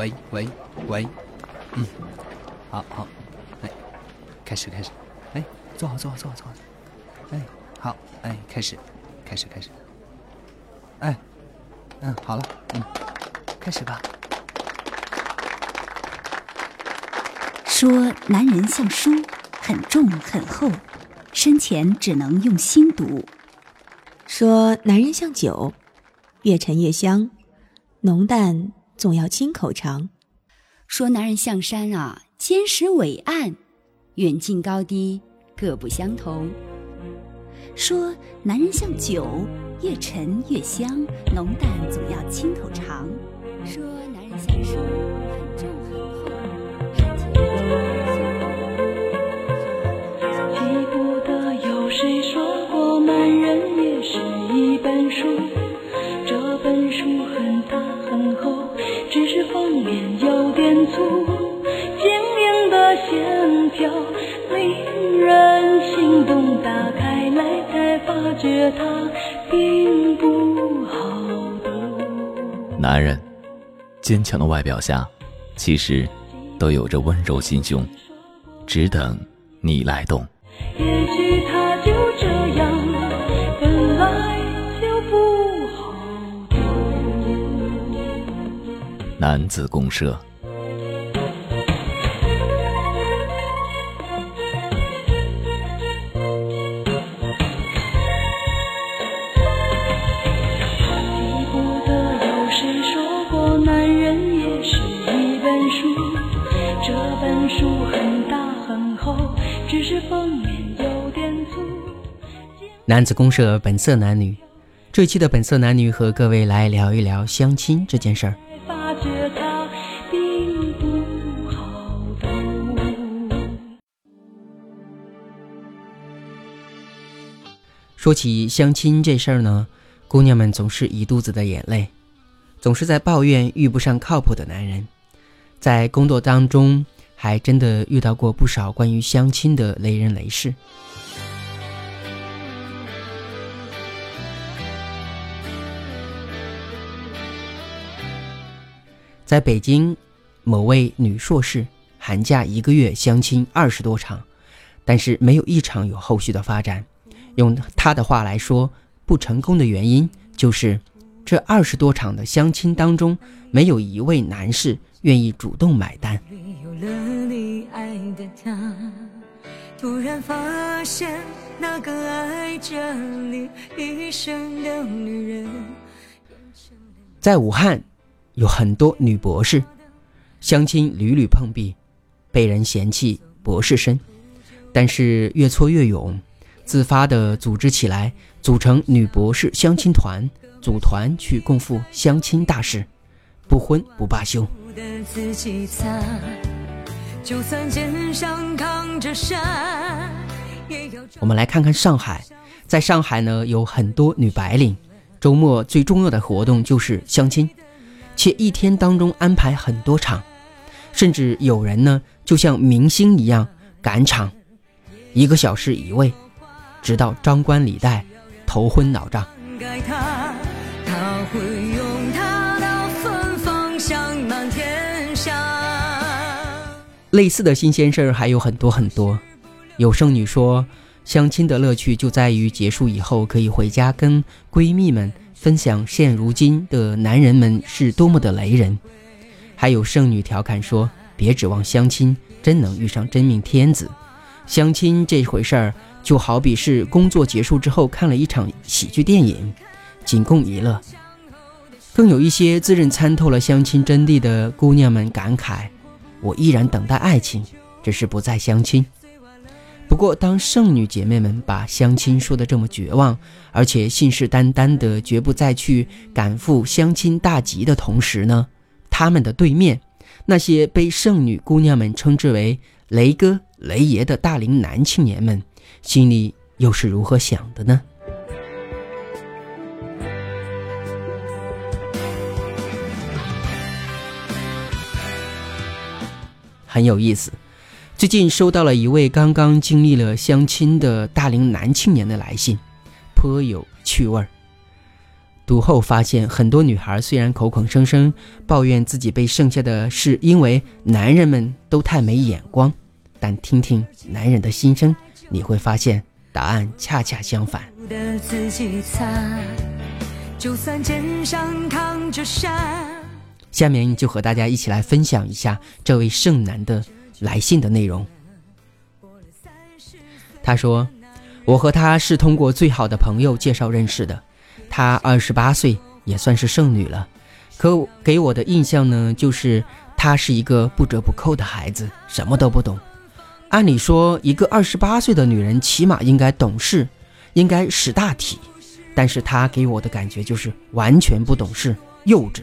喂喂喂，嗯，好好，哎，开始开始，哎，坐好坐好坐好坐好，哎，好，哎，开始，开始开始，哎，嗯，好了，嗯，开始吧。说男人像书，很重很厚，生前只能用心读。说男人像酒，越陈越香，浓淡总要亲口尝。说男人像山啊，坚实伟岸，远近高低各不相同。说男人像酒，越陈越香，浓淡总要亲口尝。说男人像书，坚强的外表下，其实都有着温柔心胸，只等你来懂。也许他就这样，本来就不好读。男子公社。本书很大很厚，只是封面有点粗。男子公社本色男女，这期的本色男女和各位来聊一聊相亲这件事儿。说起相亲这事儿呢，姑娘们总是一肚子的眼泪，总是在抱怨遇不上靠谱的男人。在工作当中，还真的遇到过不少关于相亲的雷人雷事。在北京，某位女硕士寒假一个月相亲二十多场，但是没有一场有后续的发展。用她的话来说，不成功的原因就是这二十多场的相亲当中，没有一位男士愿意主动买单。发现那个爱着你一生的女人。在武汉，有很多女博士，相亲屡屡碰壁，被人嫌弃博士生，但是越挫越勇，自发的组织起来，组成女博士相亲团，组团去共赴相亲大事，不婚不罢休。就算肩上扛着山，我们来看看上海，在上海呢，有很多女白领，周末最重要的活动就是相亲，且一天当中安排很多场，甚至有人呢就像明星一样赶场，一个小时一位，直到张冠李戴，头昏脑胀。类似的新鲜事儿还有很多很多。有剩女说，相亲的乐趣就在于结束以后可以回家跟闺蜜们分享现如今的男人们是多么的雷人。还有剩女调侃说，别指望相亲真能遇上真命天子，相亲这回事儿就好比是工作结束之后看了一场喜剧电影，仅供娱乐。更有一些自认参透了相亲真谛的姑娘们感慨。我依然等待爱情，只是不再相亲。不过，当剩女姐妹们把相亲说的这么绝望，而且信誓旦旦的绝不再去赶赴相亲大集的同时呢，他们的对面，那些被剩女姑娘们称之为“雷哥”“雷爷”的大龄男青年们，心里又是如何想的呢？很有意思。最近收到了一位刚刚经历了相亲的大龄男青年的来信，颇有趣味儿。读后发现，很多女孩虽然口口声声抱怨自己被剩下的是因为男人们都太没眼光，但听听男人的心声，你会发现答案恰恰相反。就算肩上扛着山。下面就和大家一起来分享一下这位剩男的来信的内容。他说：“我和他是通过最好的朋友介绍认识的。”她二十八岁，也算是剩女了，可给我的印象呢，就是她是一个不折不扣的孩子，什么都不懂。按理说，一个二十八岁的女人起码应该懂事，应该识大体，但是她给我的感觉就是完全不懂事，幼稚。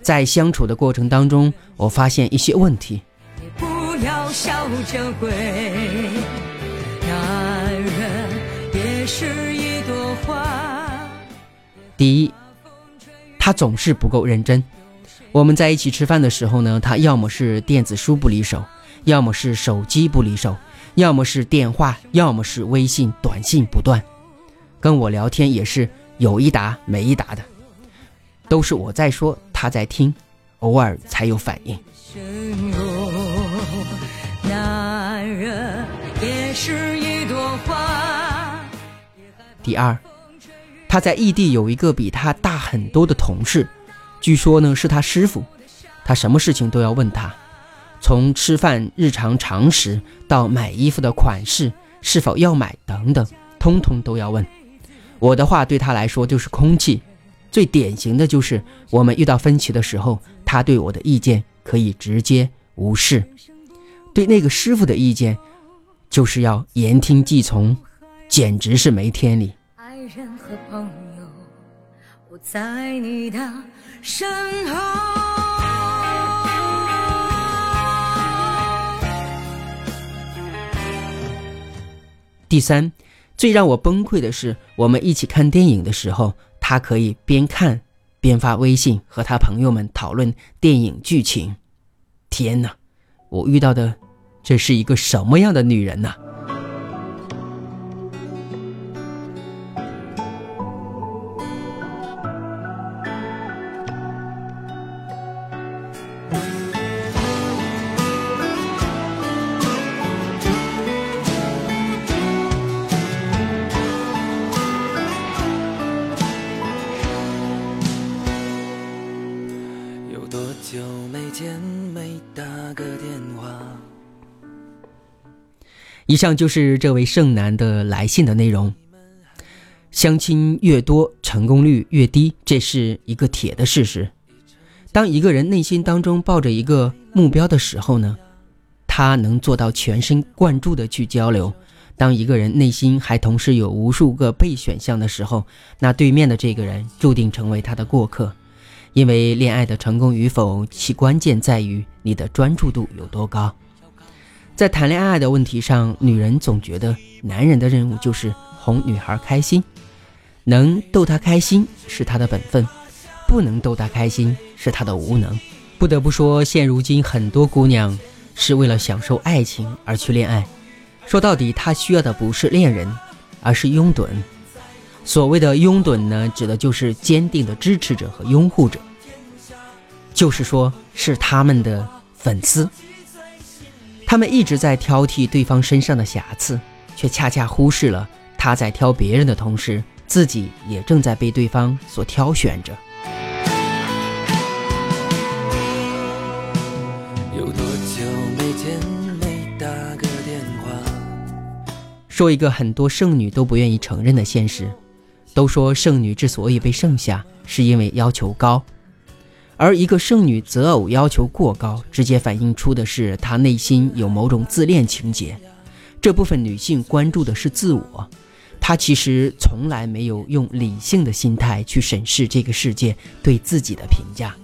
在相处的过程当中，我发现一些问题。要笑着回，男人也是一朵花。第一，他总是不够认真。我们在一起吃饭的时候呢，他要么是电子书不离手，要么是手机不离手，要么是电话，要么是微信短信不断。跟我聊天也是有一答没一答的，都是我在说，他在听，偶尔才有反应。第二。他在异地有一个比他大很多的同事，据说呢是他师傅，他什么事情都要问他，从吃饭日常常识到买衣服的款式是否要买等等，通通都要问。我的话对他来说就是空气，最典型的就是我们遇到分歧的时候，他对我的意见可以直接无视，对那个师傅的意见就是要言听计从，简直是没天理。人和朋友，我在你的身后。第三，最让我崩溃的是，我们一起看电影的时候，他可以边看边发微信和他朋友们讨论电影剧情。天哪，我遇到的这是一个什么样的女人呐？以上就是这位剩男的来信的内容。相亲越多，成功率越低，这是一个铁的事实。当一个人内心当中抱着一个目标的时候呢，他能做到全神贯注的去交流；当一个人内心还同时有无数个备选项的时候，那对面的这个人注定成为他的过客。因为恋爱的成功与否，其关键在于你的专注度有多高。在谈恋爱的问题上，女人总觉得男人的任务就是哄女孩开心，能逗她开心是他的本分，不能逗她开心是他的无能。不得不说，现如今很多姑娘是为了享受爱情而去恋爱，说到底，她需要的不是恋人，而是拥趸。所谓的拥趸呢，指的就是坚定的支持者和拥护者，就是说是他们的粉丝。他们一直在挑剔对方身上的瑕疵，却恰恰忽视了他在挑别人的同时，自己也正在被对方所挑选着。有多久没见没打个电话？说一个很多剩女都不愿意承认的现实：都说剩女之所以被剩下，是因为要求高。而一个剩女择偶要求过高，直接反映出的是她内心有某种自恋情节。这部分女性关注的是自我，她其实从来没有用理性的心态去审视这个世界对自己的评价。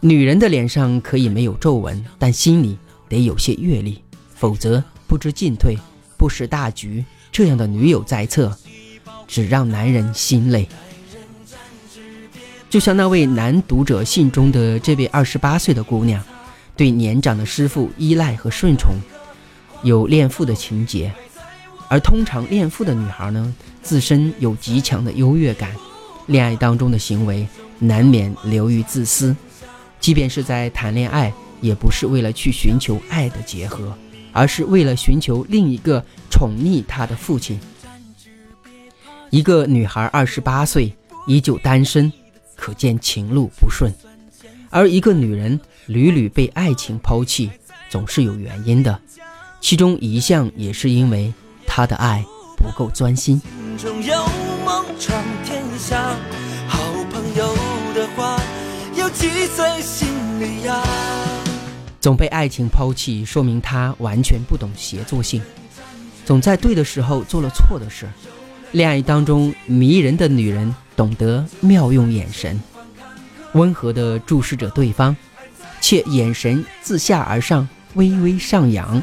女人的脸上可以没有皱纹，但心里得有些阅历，否则不知进退，不识大局。这样的女友在侧，只让男人心累。就像那位男读者信中的这位二十八岁的姑娘，对年长的师傅依赖和顺从，有恋父的情节。而通常恋父的女孩呢，自身有极强的优越感，恋爱当中的行为难免流于自私，即便是在谈恋爱，也不是为了去寻求爱的结合，而是为了寻求另一个宠溺她的父亲。一个女孩二十八岁依旧单身，可见情路不顺；而一个女人屡屡被爱情抛弃，总是有原因的，其中一项也是因为她的爱不够专心。心中有梦闯天下，好朋友的话要记在心里呀。总被爱情抛弃，说明他完全不懂协作性，总在对的时候做了错的事。恋爱当中迷人的女人懂得妙用眼神，温和地注视着对方，且眼神自下而上，微微上扬。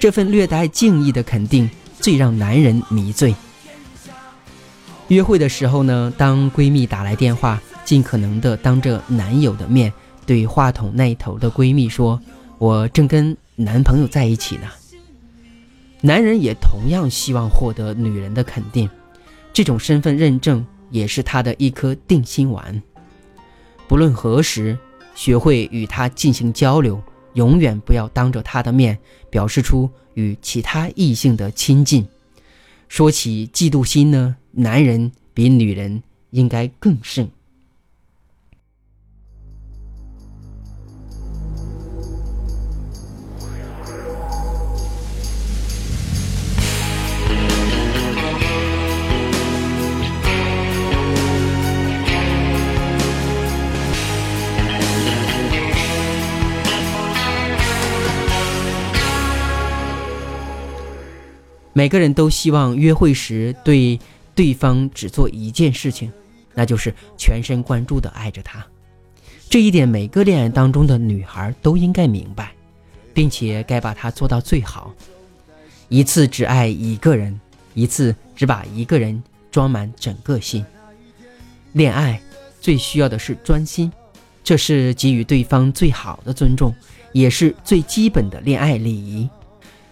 这份略带敬意的肯定，最让男人迷醉。约会的时候呢，当闺蜜打来电话，尽可能的当着男友的面对话筒那头的闺蜜说：“我正跟男朋友在一起呢。”男人也同样希望获得女人的肯定，这种身份认证也是他的一颗定心丸。不论何时，学会与他进行交流，永远不要当着他的面表示出与其他异性的亲近。说起嫉妒心呢，男人比女人应该更甚。每个人都希望约会时对对方只做一件事情，那就是全神贯注地爱着他。这一点，每个恋爱当中的女孩都应该明白，并且该把它做到最好。一次只爱一个人，一次只把一个人装满整个心。恋爱最需要的是专心，这是给予对方最好的尊重，也是最基本的恋爱礼仪。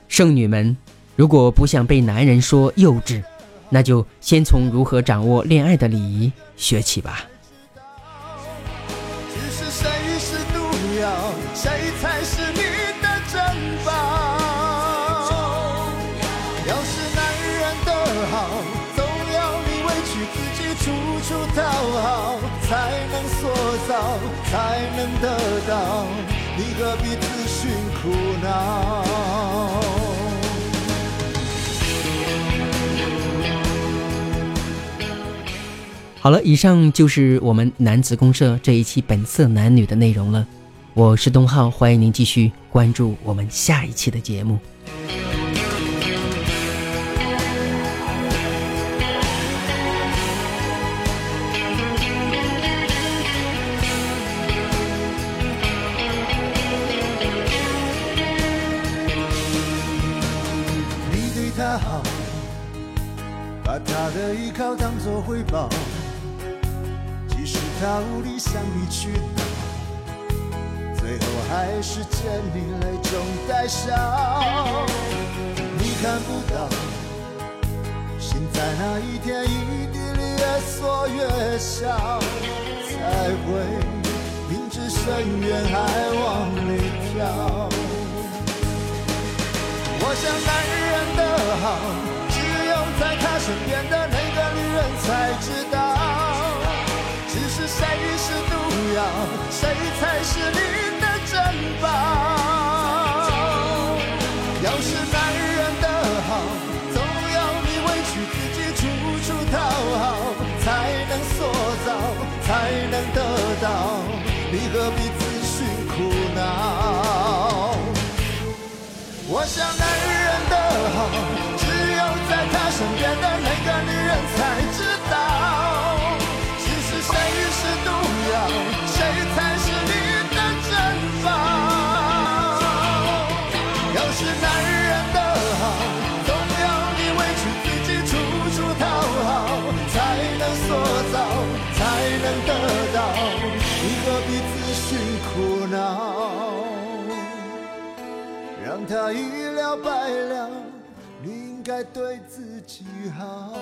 剩女们。如果不想被男人说幼稚，那就先从如何掌握恋爱的礼仪学起吧。好了，以上就是我们男子公社这一期本色男女的内容了。我是东浩，欢迎您继续关注我们下一期的节目。你对他好，把他的依靠当作回报，即使他无力向你去哪，最后还是见你泪中带笑。你看不到，心在那一天一地里越缩越小，才会明知深渊还往里跳。我想男人的好，只有在他身边的那个女人才知道。想男人的好，只有在他身边的那个女人才知道。只是谁是毒药，谁才是你的珍宝？要是男人的好，总要你委屈自己，处处讨好，才能塑造，才能得到。你何必自寻苦恼？让他一了百了，你应该对自己好。